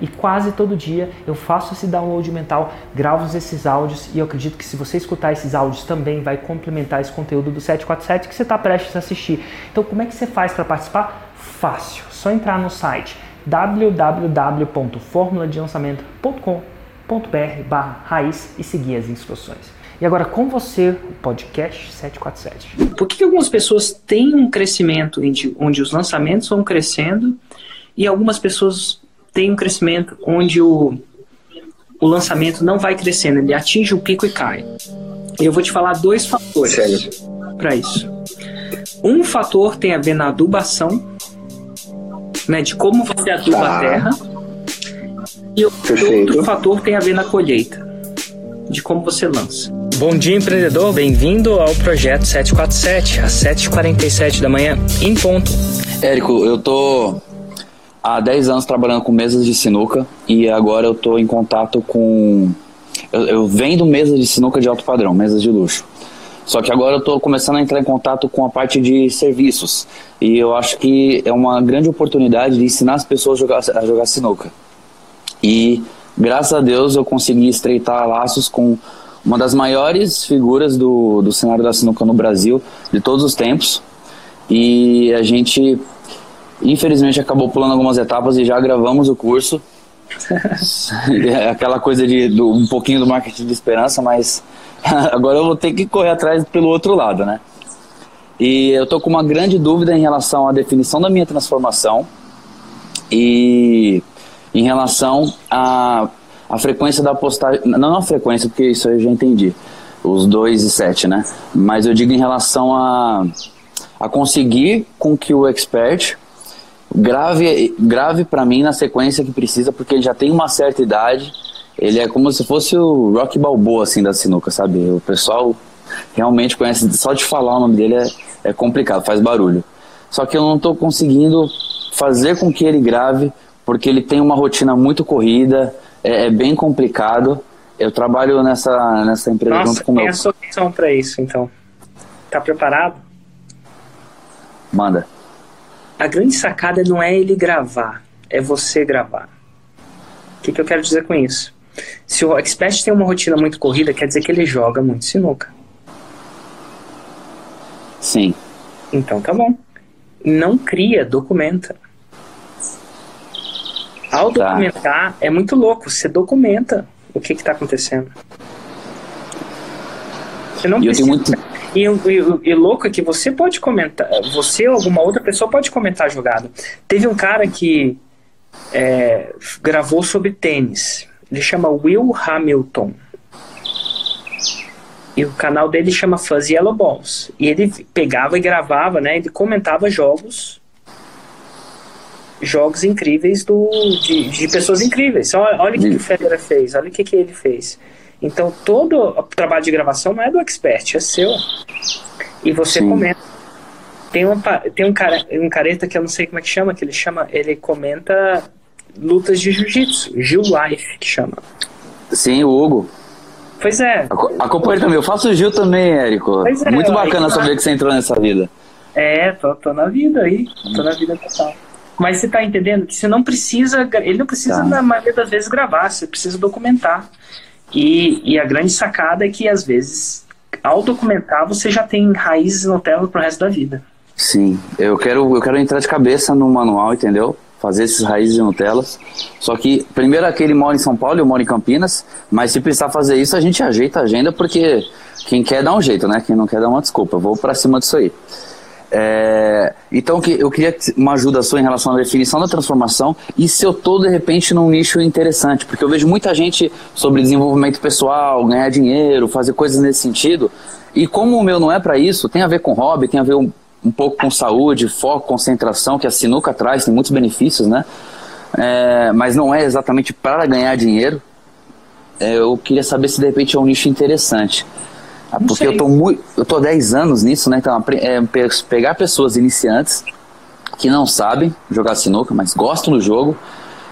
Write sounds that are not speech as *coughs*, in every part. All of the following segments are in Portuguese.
E quase todo dia eu faço esse download mental, gravo esses áudios e eu acredito que se você escutar esses áudios também vai complementar esse conteúdo do 747 que você está prestes a assistir. Então, como é que você faz para participar? Fácil, só entrar no site www.formuladelançamento.com.br/raiz e seguir as instruções. E agora com você, o podcast 747. Por que algumas pessoas têm um crescimento onde os lançamentos vão crescendo e algumas pessoas têm um crescimento onde o, o lançamento não vai crescendo, ele atinge o pico e cai? Eu vou te falar dois fatores para isso. Um fator tem a ver na adubação, né, de como você aduba tá. a terra, e o outro fator tem a ver na colheita, de como você lança. Bom dia, empreendedor. Bem-vindo ao projeto 747, às 7h47 da manhã, em ponto. Érico, eu tô há 10 anos trabalhando com mesas de sinuca e agora eu tô em contato com. Eu, eu vendo mesas de sinuca de alto padrão, mesas de luxo. Só que agora eu estou começando a entrar em contato com a parte de serviços. E eu acho que é uma grande oportunidade de ensinar as pessoas a jogar, a jogar sinuca. E graças a Deus eu consegui estreitar laços com uma das maiores figuras do, do cenário da sinuca no Brasil de todos os tempos. E a gente, infelizmente, acabou pulando algumas etapas e já gravamos o curso. *laughs* É aquela coisa de do, um pouquinho do marketing de esperança, mas *laughs* agora eu vou ter que correr atrás pelo outro lado, né? E eu tô com uma grande dúvida em relação à definição da minha transformação e em relação a a frequência da postagem, não a frequência, porque isso eu já entendi, os 2 e 7, né? Mas eu digo em relação a, a conseguir com que o expert grave, grave para mim na sequência que precisa, porque ele já tem uma certa idade, ele é como se fosse o Rock Balboa, assim, da sinuca, sabe? O pessoal realmente conhece, só de falar o nome dele é, é complicado, faz barulho. Só que eu não estou conseguindo fazer com que ele grave, porque ele tem uma rotina muito corrida, é, é bem complicado. Eu trabalho nessa, nessa empresa Nossa, junto com meu. Qual é a solução para isso, então? Tá preparado? Manda. A grande sacada não é ele gravar, é você gravar. O que, que eu quero dizer com isso? Se o expert tem uma rotina muito corrida, quer dizer que ele joga muito sinuca. Sim. Então tá bom. Não cria, documenta. Ao tá. documentar, é muito louco. Você documenta o que está acontecendo. Você não e precisa. Muito... E, e, e, louco é que você pode comentar, você ou alguma outra pessoa pode comentar a jogada. Teve um cara que é, gravou sobre tênis. Ele chama Will Hamilton. E o canal dele chama Fuzzy Yellow Balls. E ele pegava e gravava, né? Ele comentava jogos jogos incríveis do, de, de pessoas incríveis. Olha, olha o que, que o Federer fez, olha o que, que ele fez. Então, todo o trabalho de gravação não é do expert, é seu. E você Sim. comenta. Tem, uma, tem um, cara, um careta que eu não sei como é que chama, que ele chama, ele comenta lutas de jiu-jitsu, Gil Life, que chama. Sim, o Hugo. Pois é. Acompanhe também, eu faço o Gil também, Érico. Pois é, Muito bacana saber que você entrou nessa vida. É, tô, tô na vida aí, tô na vida total. Mas você está entendendo que você não precisa, ele não precisa, tá. na maioria das vezes, gravar, você precisa documentar. E, e a grande sacada é que, às vezes, ao documentar, você já tem raízes Nutella pro resto da vida. Sim, eu quero, eu quero entrar de cabeça no manual, entendeu? Fazer esses raízes de Nutella. Só que, primeiro, aquele mora em São Paulo, eu moro em Campinas, mas se precisar fazer isso, a gente ajeita a agenda, porque quem quer dá um jeito, né? Quem não quer dá uma desculpa. Eu vou para cima disso aí. É, então eu queria uma ajuda sua em relação à definição da transformação e se eu estou de repente num nicho interessante, porque eu vejo muita gente sobre desenvolvimento pessoal, ganhar dinheiro, fazer coisas nesse sentido, e como o meu não é para isso, tem a ver com hobby, tem a ver um, um, pouco com saúde, foco, concentração, que a sinuca traz, tem muitos benefícios, né? É, mas não é exatamente para ganhar dinheiro. é, eu queria saber se de repente é um nicho interessante. Não Porque sei. eu tô muito. Eu tô há 10 anos nisso, né? Então, é, pe- pegar pessoas iniciantes que não sabem jogar sinuca, mas gostam do jogo.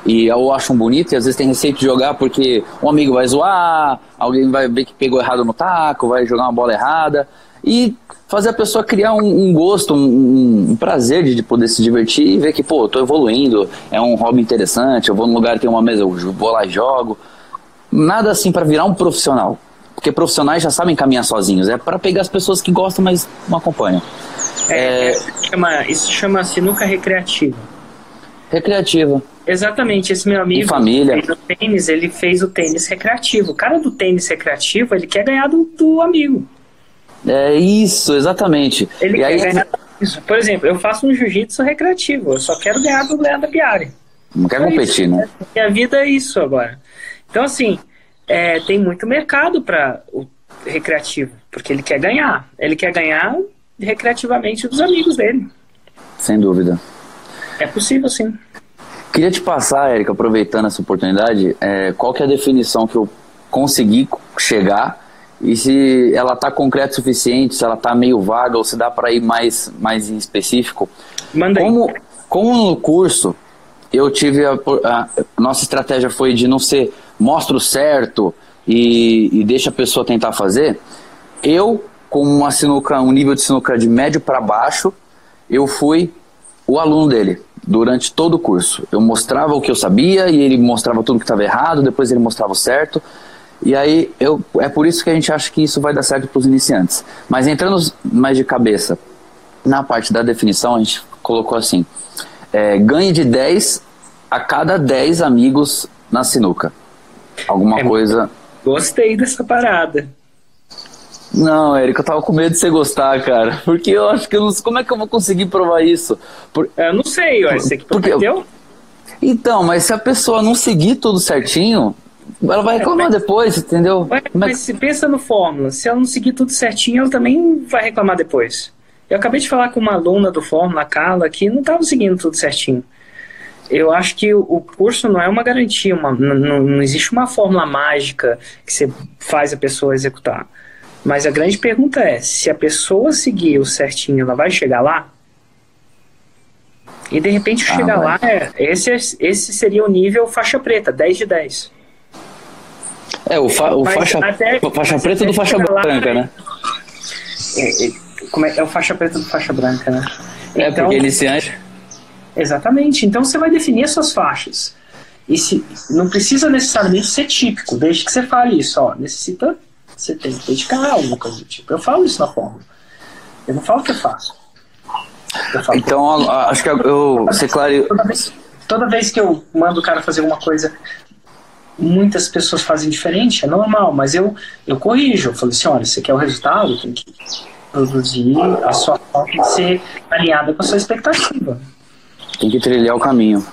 E ou acham bonito, e às vezes tem receio de jogar porque um amigo vai zoar, alguém vai ver que pegou errado no taco, vai jogar uma bola errada. E fazer a pessoa criar um, um gosto, um, um- um prazer de, de poder se divertir e ver que, pô, eu tô evoluindo, é um hobby interessante, eu vou num lugar que tem uma mesa, eu vou lá e jogo. Nada assim para virar um profissional. Porque profissionais já sabem caminhar sozinhos. É para pegar as pessoas que gostam, mas não acompanham. É, isso chama- isso chama sinuca recreativa. Recreativa. Exatamente, esse meu amigo Em família. fez o tênis, ele fez o tênis recreativo. O cara do tênis recreativo, ele quer ganhar do, do amigo. É isso, exatamente. Ele e quer aí, ganhar isso. Por exemplo, eu faço um jiu-jitsu recreativo, eu só quero ganhar do Leandro Biari. não quer É competir, isso, né? Minha vida é isso agora. Então, assim, é, tem muito mercado para o recreativo, porque ele quer ganhar. Ele quer ganhar recreativamente dos amigos dele. Sem dúvida. É possível, sim. Queria te passar, Érica, aproveitando essa oportunidade, é, qual que é a definição que eu consegui chegar e se ela está concreta o suficiente, se ela está meio vaga ou se dá para ir mais, mais em específico. Manda aí. Como, como no curso eu tive a, a- nossa estratégia foi de não ser mostra o certo e, e deixa a pessoa tentar fazer. Eu, com uma sinuca, um nível de sinuca de médio para baixo, eu fui o aluno dele durante todo o curso. Eu mostrava o que eu sabia e ele mostrava tudo que estava errado, depois ele mostrava o certo. E aí eu, é por isso que a gente acha que isso vai dar certo para os iniciantes. Mas entrando mais de cabeça, na parte da definição a gente colocou assim: é, ganhe de 10 a cada 10 amigos na sinuca. Alguma É coisa. Gostei dessa parada. Não, Érica, eu tava com medo de você gostar, cara. Porque eu acho que eu não sei como é que eu vou conseguir provar isso. Por- Eu não sei, ó, você que Porque eu- prometeu. Então, mas se a pessoa não seguir tudo certinho, ela vai reclamar depois, entendeu? Ué, Mas se pensa no Fórmula, se ela não seguir tudo certinho, ela também vai reclamar depois. Eu acabei de falar com uma aluna do Fórmula, a Carla, que não estava seguindo tudo certinho. Eu acho que o, curso não é uma garantia, uma- não, não- existe uma fórmula mágica que você faz a pessoa executar. Mas a grande pergunta é: se a pessoa seguir o certinho, ela vai chegar lá? E de repente Ah, chegar vai. lá, é, esse, esse seria o nível faixa preta, 10 de 10. É, o, fa- o Mas faixa, até- faixa mas preta do faixa chegar lá- branca, né? É, é, como é, é o faixa preta do faixa branca, né? É, Então, porque iniciante. Exatamente. Então você vai definir as suas faixas. E se, não precisa necessariamente ser típico, desde que você fale isso, ó, necessita, você tem que dedicar alguma coisa do tipo. Eu falo isso na fórmula. Eu não falo o que eu faço. Eu falo Então, a- acho que eu. Você clareou. toda vez, toda vez que eu mando o cara fazer alguma coisa, muitas pessoas fazem diferente, é normal, mas eu, eu corrijo. Eu falo assim: olha, você quer o resultado, tem que produzir, a sua tem que ser alinhada com a sua expectativa. Tem que trilhar o caminho.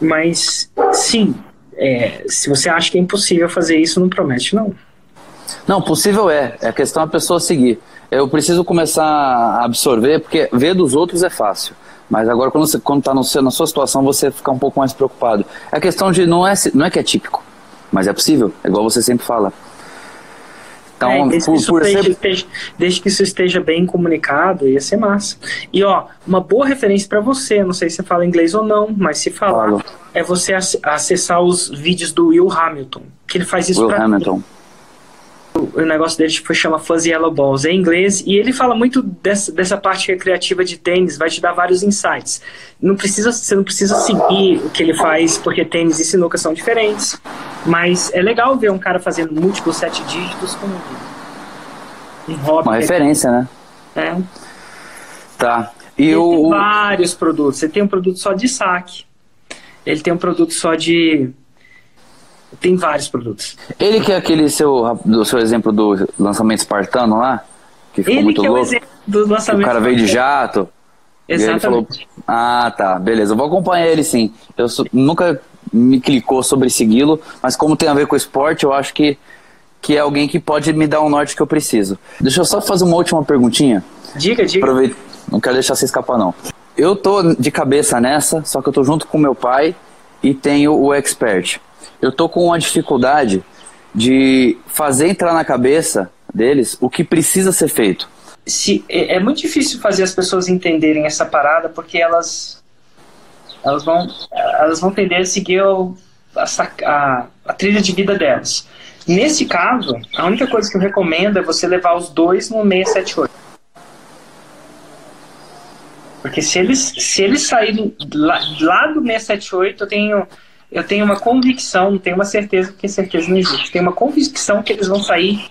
Mas, sim, é, se você acha que é impossível fazer isso, não promete, não. Não, possível é. É questão da pessoa seguir. Eu preciso começar a absorver, porque ver dos outros é fácil. Mas agora, quando você quando está na sua situação, você fica um pouco mais preocupado. É questão de. Não é, não é que é típico, mas é possível. É igual você sempre fala. Então, É, desde, que por, isso por esteja, ser. esteja- desde que isso esteja bem comunicado, ia ser massa. E ó, uma boa referência para você, não sei se você fala inglês ou não, mas se falar, Falo. é você ac- acessar os vídeos do Will Hamilton, que ele faz isso Will pra Hamilton. O negócio dele tipo, chama Fuzzy Yellow Balls, é em inglês, e ele fala muito dessa, dessa parte recreativa de tênis, vai te dar vários insights. Não precisa, você não precisa seguir o que ele faz, porque tênis e sinuca são diferentes, mas é legal ver um cara fazendo múltiplos sete dígitos com um hobby. Uma referência, né? É. Tá. E Ele tem o. vários produtos, você tem um produto só de saque, ele tem um produto só de... Tem vários produtos. Ele que é aquele seu, do seu exemplo do lançamento espartano lá, que ficou Ele muito que é o louco. exemplo do lançamento. o cara veio de jato. E ele falou, Exatamente. ah, tá, beleza, eu vou acompanhar ele sim. Eu sou- nunca me clicou sobre segui-lo, mas como tem a ver com esporte, eu acho que, que é alguém que pode me dar o norte que eu preciso. Deixa eu só fazer uma última perguntinha. Diga, diga. Aproveita, não quero deixar você escapar, não. Eu tô de cabeça nessa, só que eu tô junto com meu pai e tenho o expert. Eu tô com uma dificuldade de fazer entrar na cabeça deles o que precisa ser feito. Se, é, é muito difícil fazer as pessoas entenderem essa parada porque elas elas vão elas vão tender a seguir a, a, a trilha de vida delas. Nesse caso, a única coisa que eu recomendo é você levar os dois no 678. Porque se eles, se eles saírem lá, lá do 678, eu tenho, eu tenho uma convicção, não tenho uma certeza, porque certeza não existe. Tenho uma convicção que eles vão sair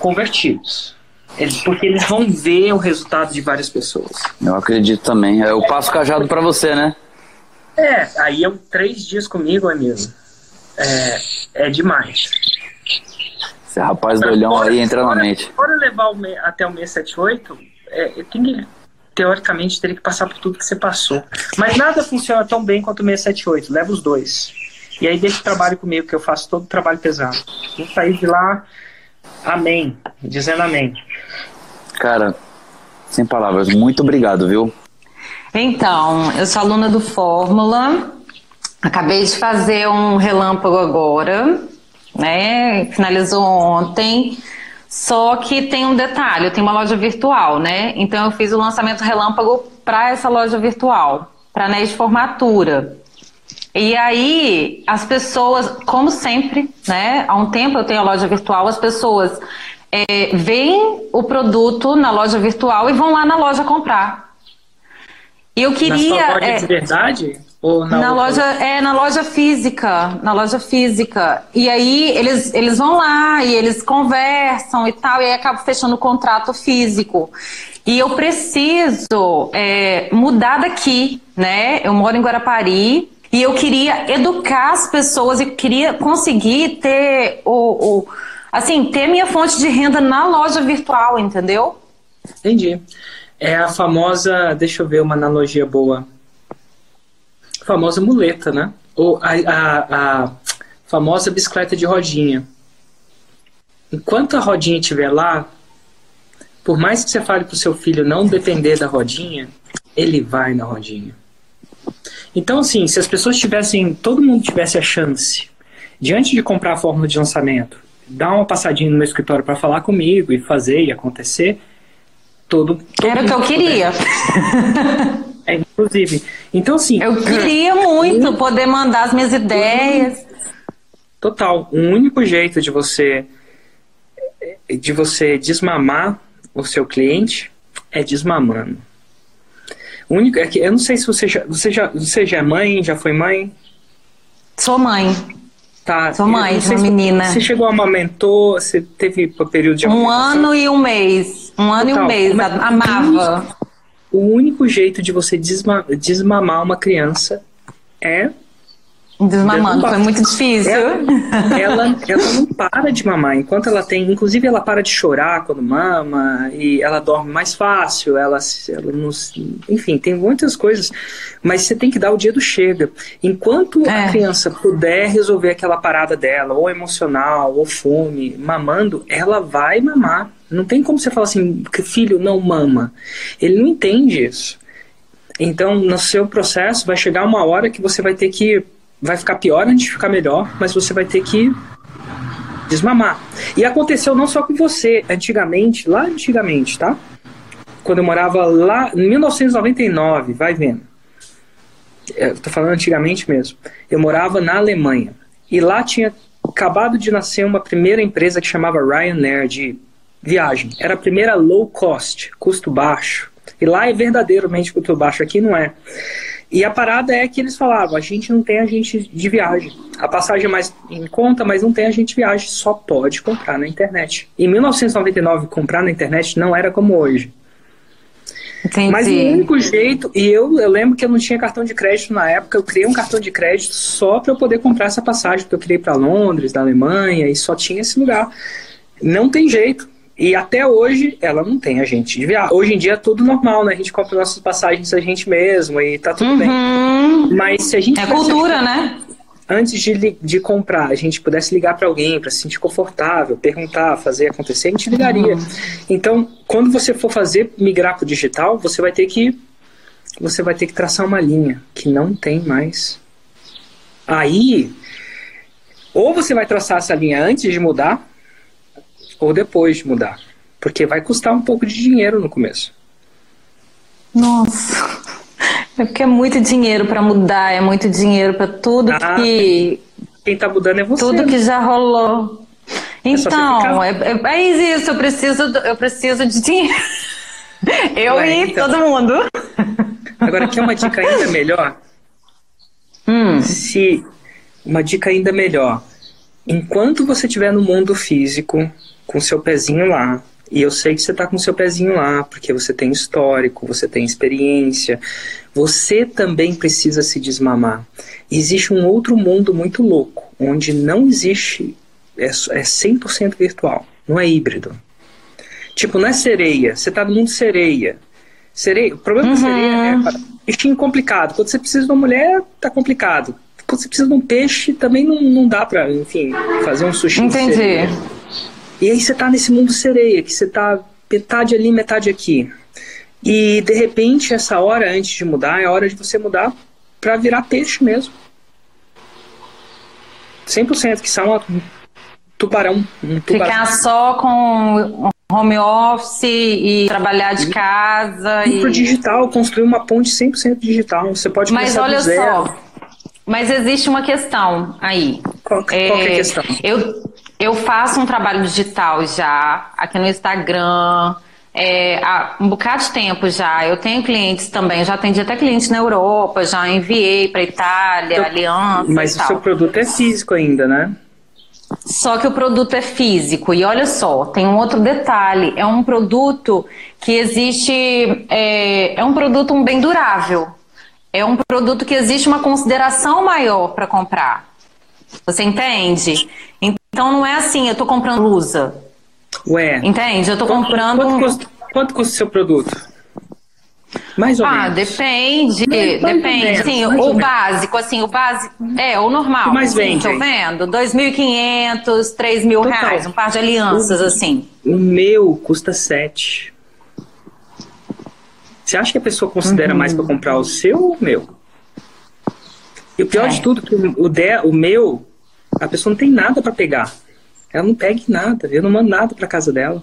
convertidos. Eles, porque eles vão ver o resultado de várias pessoas. Eu acredito também. Eu passo cajado para você, né? É, aí é três dias comigo, amigo. É, é demais. Esse rapaz do olhão aí entra na mente. Para levar o me, até o 678, é, tem que teoricamente teria que passar por tudo que você passou. Mas nada funciona tão bem quanto o 678. Leva os dois. E aí deixa o trabalho comigo, que eu faço todo o trabalho pesado. Vou sair de lá, amém, dizendo amém. Cara, sem palavras, muito obrigado, viu? Então, eu sou aluna do Fórmula, acabei de fazer um relâmpago agora, né? Finalizou ontem. Só que tem um detalhe, eu tenho uma loja virtual, né? Então eu fiz o lançamento relâmpago para essa loja virtual, para anéis de formatura. E aí as pessoas, como sempre, né? Há um tempo eu tenho a loja virtual, as pessoas é, veem o produto na loja virtual e vão lá na loja comprar. E eu queria. Na sua loja é, de verdade? Ou na, na loja é na loja física, na loja física. E aí eles, eles vão lá e eles conversam e tal, e aí acaba fechando o contrato físico. E eu preciso é, mudar daqui, né? Eu moro em Guarapari e eu queria educar as pessoas e queria conseguir ter o, o assim ter minha fonte de renda na loja virtual, entendeu? Entendi. É a famosa, deixa eu ver uma analogia boa famosa muleta, né? Ou a, a, a famosa bicicleta de rodinha. Enquanto a rodinha estiver lá, por mais que você fale para o seu filho não depender da rodinha, ele vai na rodinha. Então, assim, se as pessoas tivessem, todo mundo tivesse a chance, diante de comprar a fórmula de lançamento, dar uma passadinha no meu escritório para falar comigo e fazer e acontecer, todo. todo Era o que eu queria. *laughs* É, inclusive. Então, assim. Eu queria muito um... poder mandar as minhas ideias. Total. O um único jeito de você de você desmamar o seu cliente é desmamando. O único é que eu não sei se você já você já você já é mãe, já foi mãe? Sou mãe. Tá. Sou mãe uma menina. Você chegou a amamentou, você teve um período de Um ano e um mês. Um ano Total. e um mês. Amava o único jeito de você desma desmamar uma criança é Desmamando, foi muito difícil. Ela, ela, ela, não para de mamar. Enquanto ela tem. Inclusive, ela para de chorar quando mama, e ela dorme mais fácil, ela, ela não, Enfim, tem muitas coisas. Mas você tem que dar o dia do chega. Enquanto é. a criança puder resolver aquela parada dela, ou emocional, ou fome, mamando, ela vai mamar. Não tem como você falar assim, filho não mama. Ele não entende isso. Então, no seu processo, vai chegar uma hora que você vai ter que vai ficar pior antes de ficar melhor, mas você vai ter que desmamar. E aconteceu não só com você, antigamente, lá antigamente, tá? Quando eu morava lá, em 1999, vai vendo. Eu tô falando antigamente mesmo. Eu morava na Alemanha. E lá tinha acabado de nascer uma primeira empresa que chamava Ryanair de viagem. Era a primeira low cost, custo baixo. E lá é verdadeiramente custo baixo, aqui não é. E a parada é que eles falavam: a gente não tem agente de viagem. A passagem é mais em conta, mas não tem agente de viagem, só pode comprar na internet. Em 1999, comprar na internet não era como hoje. Entendi. Mas o único jeito, e eu, eu lembro que eu não tinha cartão de crédito na época, eu criei um cartão de crédito só para eu poder comprar essa passagem, porque eu criei para Londres, da Alemanha, e só tinha esse lugar. Não tem jeito. E até hoje ela não tem agente de viagem. Hoje em dia é tudo normal, né? A gente compra nossas passagens a gente mesmo e tá tudo uhum. bem. Mas se a gente. É cultura, né? Antes de, de comprar, a gente pudesse ligar para alguém para se sentir confortável, perguntar, fazer acontecer, a gente ligaria. Uhum. Então, quando você for fazer migrar para o digital, você vai ter que você vai ter que traçar uma linha que não tem mais. Aí Ou você vai traçar essa linha antes de mudar, ou depois de mudar. Porque vai custar um pouco de dinheiro no começo. Nossa. *laughs* É porque é muito dinheiro para mudar, é muito dinheiro para tudo ah, que. Quem tá mudando é você. Tudo né? que já rolou. É então, é, é, é, isso, eu preciso, eu preciso de dinheiro. *laughs* Eu Ué, e então. todo mundo. Agora, quer uma dica ainda melhor? *laughs* Hum. Se uma dica ainda melhor. Enquanto você estiver no mundo físico, com seu pezinho lá, e eu sei que você está com seu pezinho lá, porque você tem histórico, você tem experiência, você também precisa se desmamar. Existe um outro mundo muito louco, onde não existe, é, é 100% virtual, não é híbrido. Tipo, não é sereia, você está no mundo sereia. Sereia, o problema uhum. da sereia é bichinho complicado. Quando você precisa de uma mulher, tá complicado. Quando você precisa de um peixe, também não, não dá pra, enfim, fazer um sushi. Entendi. E aí você tá nesse mundo sereia, que você tá metade ali, metade aqui. E de repente, essa hora antes de mudar, é a hora de você mudar para virar peixe mesmo. 100%, que são um tubarão, um tubarão. Ficar só com home office e trabalhar de casa. E, e... digital, construir uma ponte 100% digital. Você pode Mas olha só, mas existe uma questão aí. Qual, é, qual é a é, questão? Eu, eu faço um trabalho digital já, aqui no Instagram, é, há um bocado de tempo já. Eu tenho clientes também, já atendi até clientes na Europa, já enviei para Itália, então, Aliança. Mas o seu produto é físico ainda, né? Só que o produto é físico. E olha só, tem um outro detalhe: é um produto que existe. É, é um produto um bem durável. É um produto que existe uma consideração maior para comprar. Você entende? Então não é assim, eu estou comprando blusa. Ué. Entende? Eu estou comprando. Quanto, custa, quanto custa o seu produto? Mais ou ah, menos. depende, mais, depende. Mais sim, o básico, assim, o básico, é, o normal. O mais assim, vende? Tô vendo? 2.500, 3 mil reais, um par de alianças, o, assim. O meu custa 7. Você acha que a pessoa considera uhum. mais para comprar o seu ou o meu? E o pior é. de tudo, que o, de, o meu, a pessoa não tem nada para pegar. Ela não pega nada, eu não mando nada para casa dela.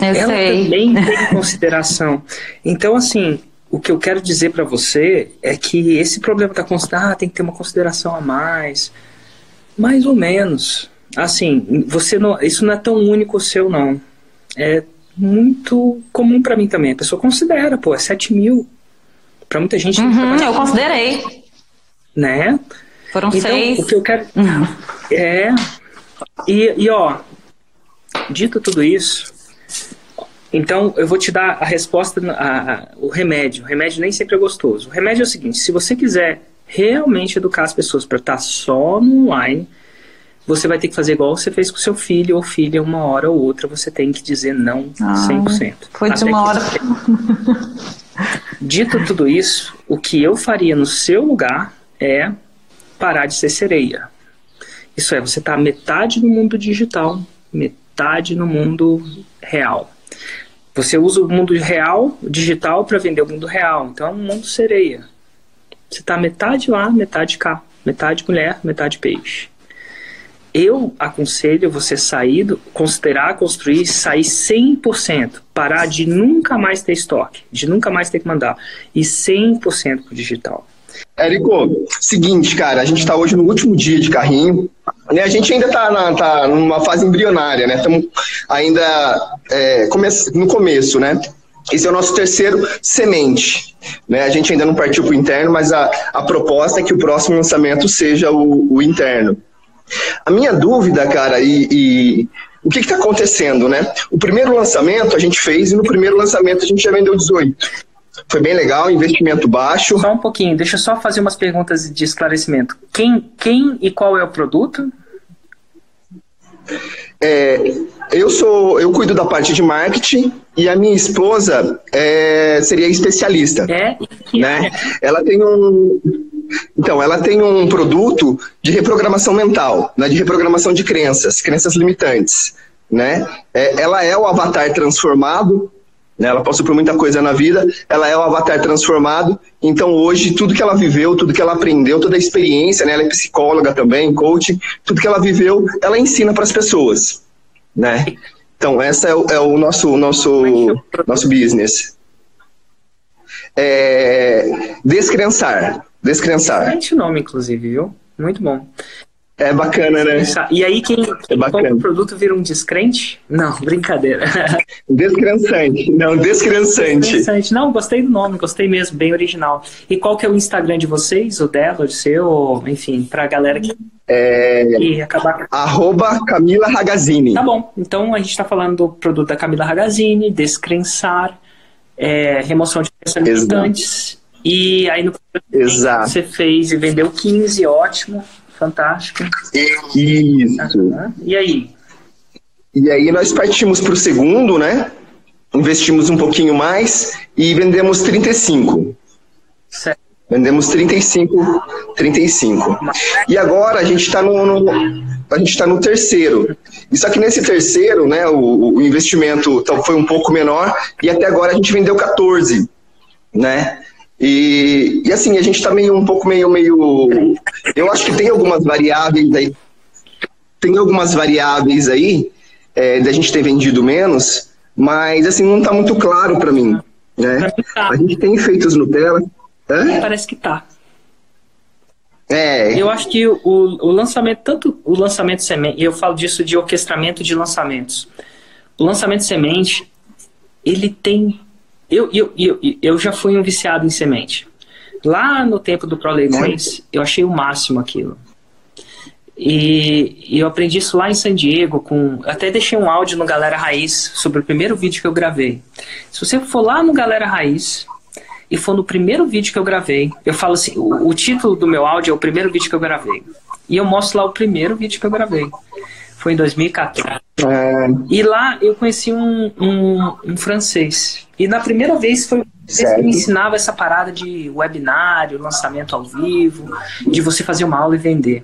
Eu ela sei. também *laughs* tem consideração. Então, assim, o que eu quero dizer para você é que esse problema da consideração, ah, tem que ter uma consideração a mais, mais ou menos. Assim, você não, isso não é tão único seu, não. É muito comum para mim também. A pessoa considera, pô, é 7 mil. Pra muita gente. Uhum, eu considerei. Né? Foram então, seis. O que eu quero. Uhum. É. E, e, ó, dito tudo isso, então, eu vou te dar a resposta, a, a, o remédio. O remédio nem sempre é gostoso. O remédio é o seguinte: se você quiser realmente educar as pessoas para estar só no online, você vai ter que fazer igual você fez com seu filho ou filha, uma hora ou outra, você tem que dizer não ah, 100%. Foi de uma hora. *laughs* Dito tudo isso, o que eu faria no seu lugar é parar de ser sereia. Isso é, você está metade no mundo digital, metade no mundo real. Você usa o mundo real, digital, para vender o mundo real. Então é um mundo sereia. Você está metade lá, metade cá. Metade mulher, metade peixe. Eu aconselho você sair, do, considerar construir, sair 100%, parar de nunca mais ter estoque, de nunca mais ter que mandar, e 100% para o digital. Érico, seguinte, cara, a gente está hoje no último dia de carrinho, né? A gente ainda está tá numa fase embrionária, né? Estamos ainda é, come no começo, né? Esse é o nosso terceiro semente. Né? A gente ainda não partiu para o interno, mas a, a proposta é que o próximo lançamento seja o, o interno. A minha dúvida, cara, e, e o que está acontecendo, né? O primeiro lançamento a gente fez e no primeiro lançamento a gente já vendeu 18. Foi bem legal, investimento baixo. Só um pouquinho, deixa eu só fazer umas perguntas de esclarecimento. Quem, quem e qual é o produto? É, eu sou, eu cuido da parte de marketing e a minha esposa é, seria especialista. É? Né? Ela tem um, então, ela tem um produto de reprogramação mental, né, de reprogramação de crenças, crenças limitantes. Né? É, ela é o avatar transformado né? Ela passou por muita coisa na vida, ela é o avatar transformado. Então hoje tudo que ela viveu, tudo que ela aprendeu, toda a experiência, né? Ela é psicóloga também, coach, tudo que ela viveu, ela ensina para as pessoas, né? Então essa é o, é o nosso nosso nosso business. É, descrensar, descrensar. Excelente nome, inclusive, viu? Muito bom. É bacana, né? E aí quem, é compra o produto vira um descrente? Não, *laughs* brincadeira. Descrensante. Não, descrensante. Descrensante. Não, gostei do nome, gostei mesmo, bem original. E qual que é o Instagram de vocês? O dela, o seu, enfim, pra galera que... É... E acabar... Arroba Camila Ragazini. Tá bom, então a gente tá falando do produto da Camila Ragazini, descrensar, é, remoção de pensamentos E aí no Exato. você fez e vendeu 15, ótimo fantástico. Isso. E aí? E aí nós partimos para o segundo, né? Investimos um pouquinho mais e vendemos 35. Certo. Vendemos 35, 35. E agora a gente está no, no, a gente está no terceiro. E só que nesse terceiro, né, o, o investimento foi um pouco menor e até agora a gente vendeu 14, né? E, e assim, a gente está meio um pouco meio, meio. Eu acho que tem algumas variáveis aí. Tem algumas variáveis aí é, da gente ter vendido menos, mas assim, não está muito claro para mim. Né? A gente tem feitos Nutella. Hã? Parece que tá. É. Eu acho que o, o lançamento, tanto o lançamento semente, eu falo disso de orquestramento de lançamentos. O lançamento semente, ele tem eu, eu, eu, eu já fui um viciado em semente. Lá no tempo do Pro Leilões, eu achei o máximo aquilo. E, e, eu aprendi isso lá em San Diego. Com, até deixei um áudio no Galera Raiz sobre o primeiro vídeo que eu gravei. Se você for lá no Galera Raiz e for no primeiro vídeo que eu gravei, eu falo assim: o, o título do meu áudio é o primeiro vídeo que eu gravei. E eu mostro lá o primeiro vídeo que eu gravei. Foi em 2014. É... E lá eu conheci um, um, um francês e na primeira vez foi ele que me ensinava essa parada de webinário, lançamento ao vivo, de você fazer uma aula e vender.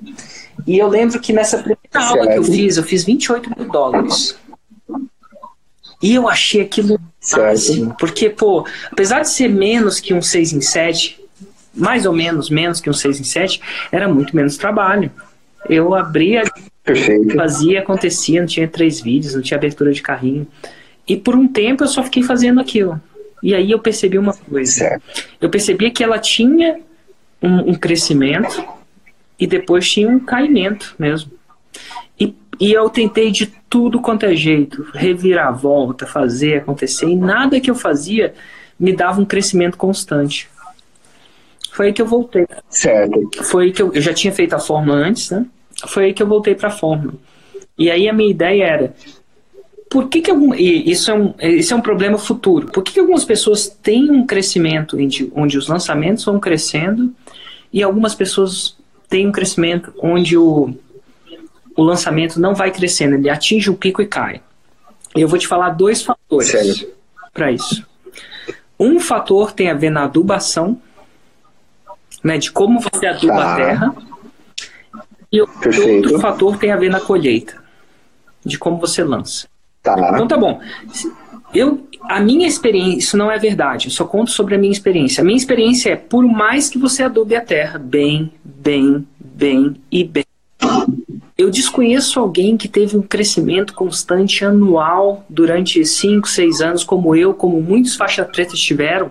E eu lembro que nessa primeira certo. aula que eu fiz, eu fiz 28 mil dólares. E eu achei aquilo máximo, porque, pô, apesar de ser menos que um 6 em 7, mais ou menos menos que um 6 em 7, era muito menos trabalho. Eu abria, Perfeito. fazia, acontecia, não tinha três vídeos, não tinha abertura de carrinho. E por um tempo eu só fiquei fazendo aquilo. E aí eu percebi uma coisa. Certo. Eu percebi que ela tinha um, um, crescimento e depois tinha um caimento mesmo. E, e eu tentei de tudo quanto é jeito, revirar a volta, fazer acontecer, e nada que eu fazia me dava um crescimento constante. Foi aí que eu voltei. Certo. Foi aí que eu, eu já tinha feito a fórmula antes, né? Foi aí que eu voltei para a fórmula. E aí a minha ideia era, por que, que algum, isso, é um, isso é um problema futuro? Por que, que algumas pessoas têm um crescimento onde, onde os lançamentos vão crescendo e algumas pessoas têm um crescimento onde o, o lançamento não vai crescendo, ele atinge o pico e cai? Eu vou te falar dois fatores para isso. Um fator tem a ver na adubação, né, de como você aduba a terra, e o outro fator tem a ver na colheita, de como você lança. Tá. Então tá bom. Eu, a minha experiência, isso não é verdade, eu só conto sobre a minha experiência. A minha experiência é, por mais que você adobe a terra bem, bem, bem e bem, eu desconheço alguém que teve um crescimento constante anual durante 5, 6 anos, como eu, como muitos faixas pretas tiveram,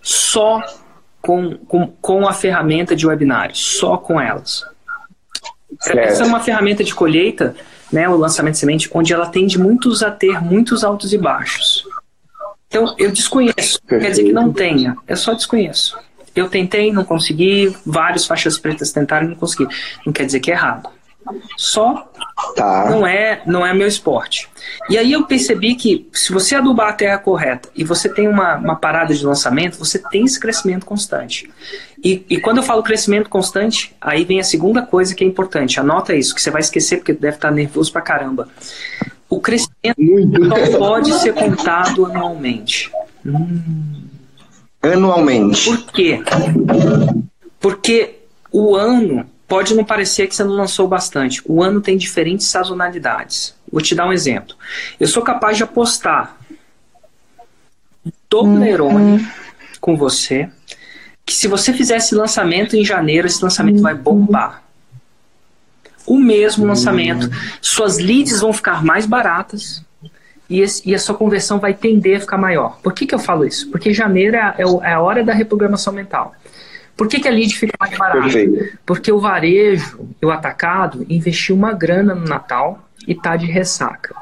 só com, com, com a ferramenta de webinário, só com elas. Essa é uma ferramenta de colheita né, o lançamento de semente, onde ela tende muitos a ter muitos altos e baixos. Então, eu desconheço. Perfeito. Quer dizer que não tenha. Eu só desconheço. Eu tentei, não consegui. Vários faixas pretas tentaram e não consegui. Não quer dizer que é errado. Só tá. não é não é meu esporte. E aí eu percebi que se você adubar a terra correta e você tem uma, uma parada de lançamento, você tem esse crescimento constante. E, e quando eu falo crescimento constante, aí vem a segunda coisa que é importante. Anota isso, que você vai esquecer porque deve estar nervoso pra caramba. O crescimento Muito. só pode ser contado anualmente. Hum. Anualmente. Por quê? Porque o ano pode não parecer que você não lançou bastante. O ano tem diferentes sazonalidades. Vou te dar um exemplo. Eu sou capaz de apostar Toblerone uhum. com você, que se você fizer esse lançamento em janeiro, esse lançamento uhum. vai bombar. O mesmo lançamento, suas leads vão ficar mais baratas, e, esse, e, a sua conversão vai tender a ficar maior. Por que, que eu falo isso? Porque janeiro é, é, é a hora da reprogramação mental. Por que, que a lead fica mais barata? Perfeito. Porque o varejo o atacado investiu uma grana no Natal e tá de ressaca.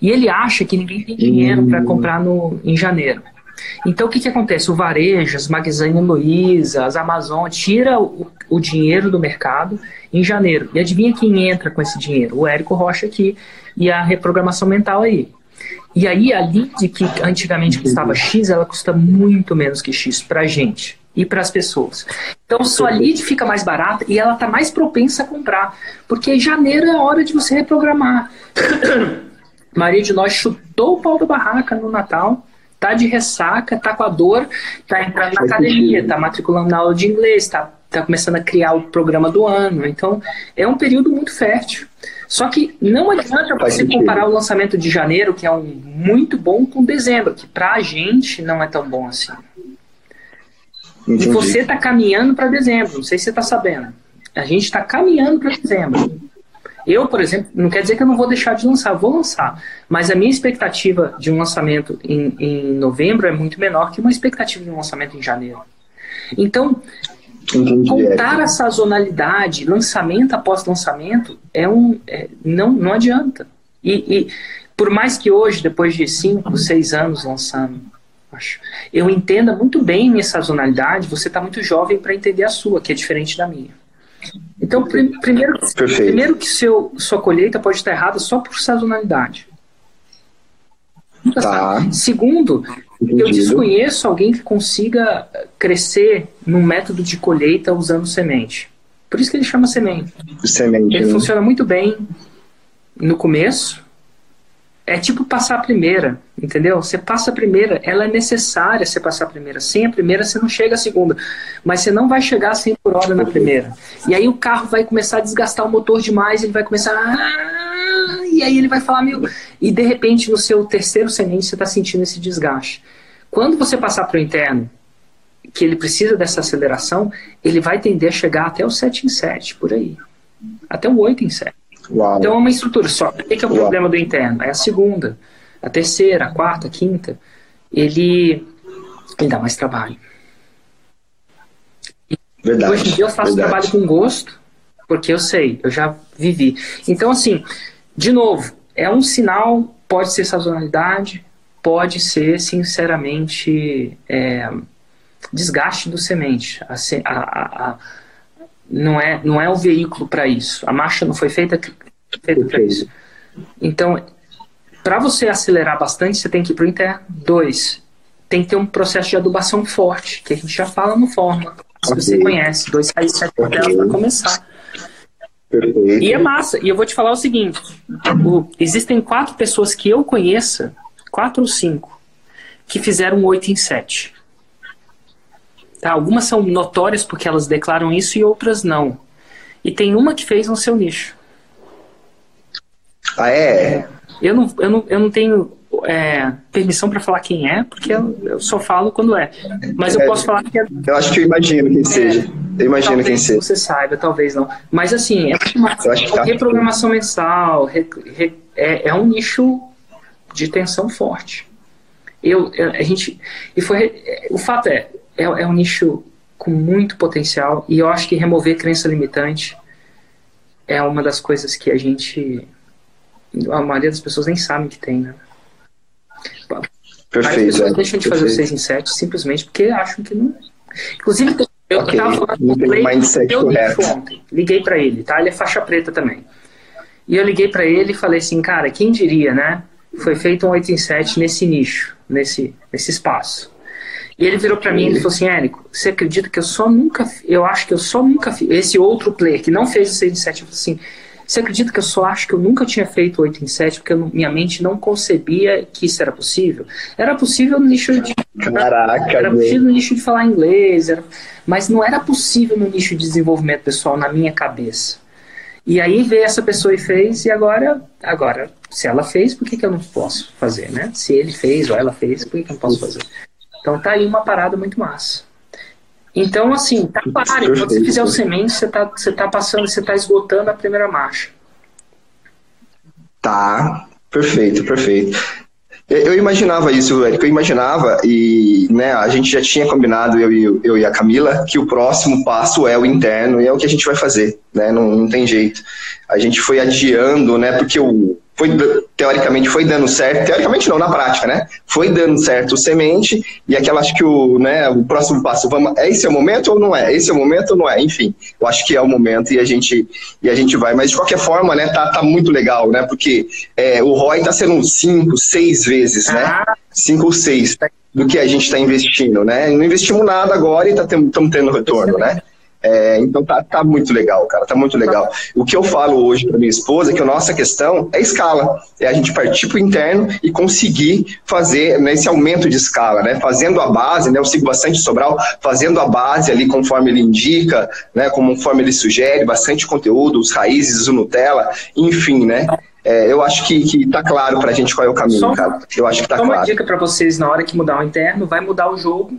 E ele acha que ninguém tem dinheiro para comprar no, em janeiro. Então o que, que acontece? O varejo, as Magazine Luiza, as Amazon, tira o, o, dinheiro do mercado em janeiro. E adivinha quem entra com esse dinheiro? O Érico Rocha aqui e a reprogramação mental aí. E aí a lead que antigamente custava X, ela custa muito menos que X para gente e para as pessoas. Então sua lead fica mais barata e ela está mais propensa a comprar, porque janeiro é a hora de você reprogramar. *coughs* Maria de nós chutou o pau da barraca no Natal, tá de ressaca, tá com a dor, tá entrando na academia, tá matriculando na aula de inglês, tá, tá começando a criar o programa do ano. Então é um período muito fértil. Só que não adianta você comparar o lançamento de janeiro, que é um muito bom, com dezembro, que para a gente não é tão bom assim. Entendi. E você está caminhando para dezembro, não sei se você está sabendo. A gente está caminhando para dezembro. Eu, por exemplo, não quer dizer que eu não vou deixar de lançar, vou lançar. Mas a minha expectativa de um lançamento em, em novembro é muito menor que uma expectativa de um lançamento em janeiro. Então, Entendi, contar é. a sazonalidade, lançamento após lançamento, é um, é, não, não adianta. E, e, por mais que hoje, depois de 5, 6 anos lançando, acho, eu entenda muito bem minha sazonalidade, você está muito jovem para entender a sua, que é diferente da minha. Então, prim, primeiro, primeiro que seu, sua colheita pode estar errada só por sazonalidade. Tá. Segundo, Entendido. Eu desconheço alguém que consiga crescer num método de colheita usando semente. Por isso que ele chama semente. semente ele né? funciona muito bem no começo. É tipo passar a primeira, entendeu? Você passa a primeira, ela é necessária você passar a primeira. Sem a primeira, você não chega a segunda. Mas você não vai chegar a 100 por hora na primeira. E aí o carro vai começar a desgastar o motor demais, ele vai começar. A... E aí ele vai falar, meu. E de repente, no seu terceiro semente, você está sentindo esse desgaste. Quando você passar para o interno, que ele precisa dessa aceleração, ele vai tender a chegar até o 7 em 7, por aí. Até o 8 em 7. Uau. Então é uma estrutura só. O que é o Uau. problema do interno? É a segunda, a terceira, a quarta, a quinta. Ele, ele dá mais trabalho. Verdade, Hoje em dia eu faço verdade. trabalho com gosto, porque eu sei, eu já vivi. Então, assim, de novo, é um sinal, pode ser sazonalidade, pode ser, sinceramente, é, desgaste do semente. A, a, a, não, é, não é o veículo para isso. A marcha não foi feita, feita para isso. Então, para você acelerar bastante, você tem que ir para o interno. Dois, tem que ter um processo de adubação forte, que a gente já fala no Forma. Se okay. você conhece, dois raiz sete okay. para começar. Perfeito. E é massa. E eu vou te falar o seguinte: o, existem quatro pessoas que eu conheça quatro ou cinco, que fizeram oito em sete. Tá? Algumas são notórias porque elas declaram isso e outras não. E tem uma que fez no seu nicho. Ah, é? Eu não, eu não, eu não tenho é, permissão para falar quem é, porque eu, eu, só falo quando é. Mas eu é, posso falar que é. Eu acho que eu imagino quem é, seja. Eu imagino quem seja. Você saiba, talvez não. Mas assim, é uma, tá reprogramação mensal, re, re, é, é um nicho de tensão forte. Eu, a gente, e foi, o fato é, é, é um nicho com muito potencial e eu acho que remover crença limitante é uma das coisas que a gente, a maioria das pessoas nem sabe que tem, né? Perfeito. As pessoas é, deixam de fazer o 6 em 7 simplesmente porque acham que não. Inclusive, eu okay. tava falando com o Play, ontem. Liguei para ele, tá? Ele é faixa preta também. E eu liguei para ele e falei assim, cara, quem diria, né? foi feito um 8 em 7 nesse nicho, nesse, nesse espaço. E ele virou para mim e falou assim, Érico, você acredita que eu só nunca, eu acho que eu só nunca fiz, esse outro player que não fez o 6 em 7, falou assim, você acredita que eu só acho que eu nunca tinha feito 8 em 7 porque eu, minha mente não concebia que isso era possível? Era possível no nicho de. Caraca, era possível no nicho de falar inglês, era, mas não era possível no nicho de desenvolvimento pessoal na minha cabeça. E aí veio essa pessoa e fez, e agora, agora, se ela fez, por que, que eu não posso fazer, né? Se ele fez ou ela fez, por que, que eu não posso fazer? Então tá aí uma parada muito massa. Então, assim, tá pare. Quando você fizer o semente, você tá, você tá passando, você tá esgotando a primeira marcha. Tá, perfeito, perfeito. Eu imaginava isso, Érico, eu imaginava, e né, a gente já tinha combinado, eu e, eu e a Camila, que o próximo passo é o interno, e é o que a gente vai fazer, né, não, não tem jeito. A gente foi adiando, né, porque o, foi, teoricamente foi dando certo, teoricamente não, na prática, né? Foi dando certo o semente, e aquela acho que o, né, o próximo passo, vamos, é esse é o momento ou não é? Esse é o momento ou não é? Enfim, eu acho que é o momento e a gente, e a gente vai. Mas de qualquer forma, né, tá, tá muito legal, né? Porque é, o ROI tá sendo cinco, seis vezes, né? Ah. Cinco ou seis do que a gente está investindo, né? Não investimos nada agora e estamos tá tendo retorno, né? É, então tá, tá muito legal, cara, tá muito legal. O que eu falo hoje para minha esposa é que a nossa questão é escala, é a gente partir para o interno e conseguir fazer né, esse aumento de escala, né? Fazendo a base, né? Eu sigo bastante Sobral, fazendo a base ali conforme ele indica, né? Conforme ele sugere, bastante conteúdo, os raízes, o Nutella, enfim, né? É, eu acho que, que tá claro pra gente qual é o caminho, só, cara. Eu acho que tá claro. uma dica para vocês na hora que mudar o interno, vai mudar o jogo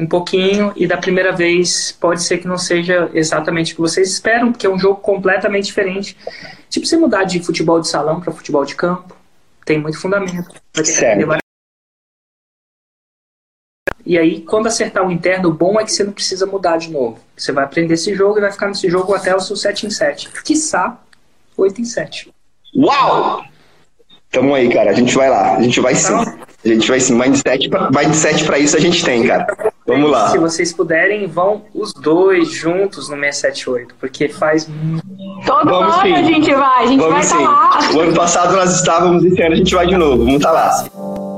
um pouquinho e da primeira vez pode ser que não seja exatamente o que vocês esperam, porque é um jogo completamente diferente. Tipo, você mudar de futebol de salão para futebol de campo, tem muito fundamento. Vai ter que e aí, quando acertar o interno, o bom é que você não precisa mudar de novo. Você vai aprender esse jogo e vai ficar nesse jogo até o seu 7 em 7. Quiçá, 8 em 7. Uau! Tamo aí, cara. A gente vai lá. A gente vai sim. Então, a gente vai sim. Mindset pra, mindset pra isso a gente tem, cara. Vamos lá. Se vocês puderem, vão os dois juntos no 678, porque faz. Todo Vamos ano sim. a gente vai, a gente Vamos vai sim. Tá lá. O ano passado nós estávamos, esse ano a gente vai de novo. Vamos estar tá lá.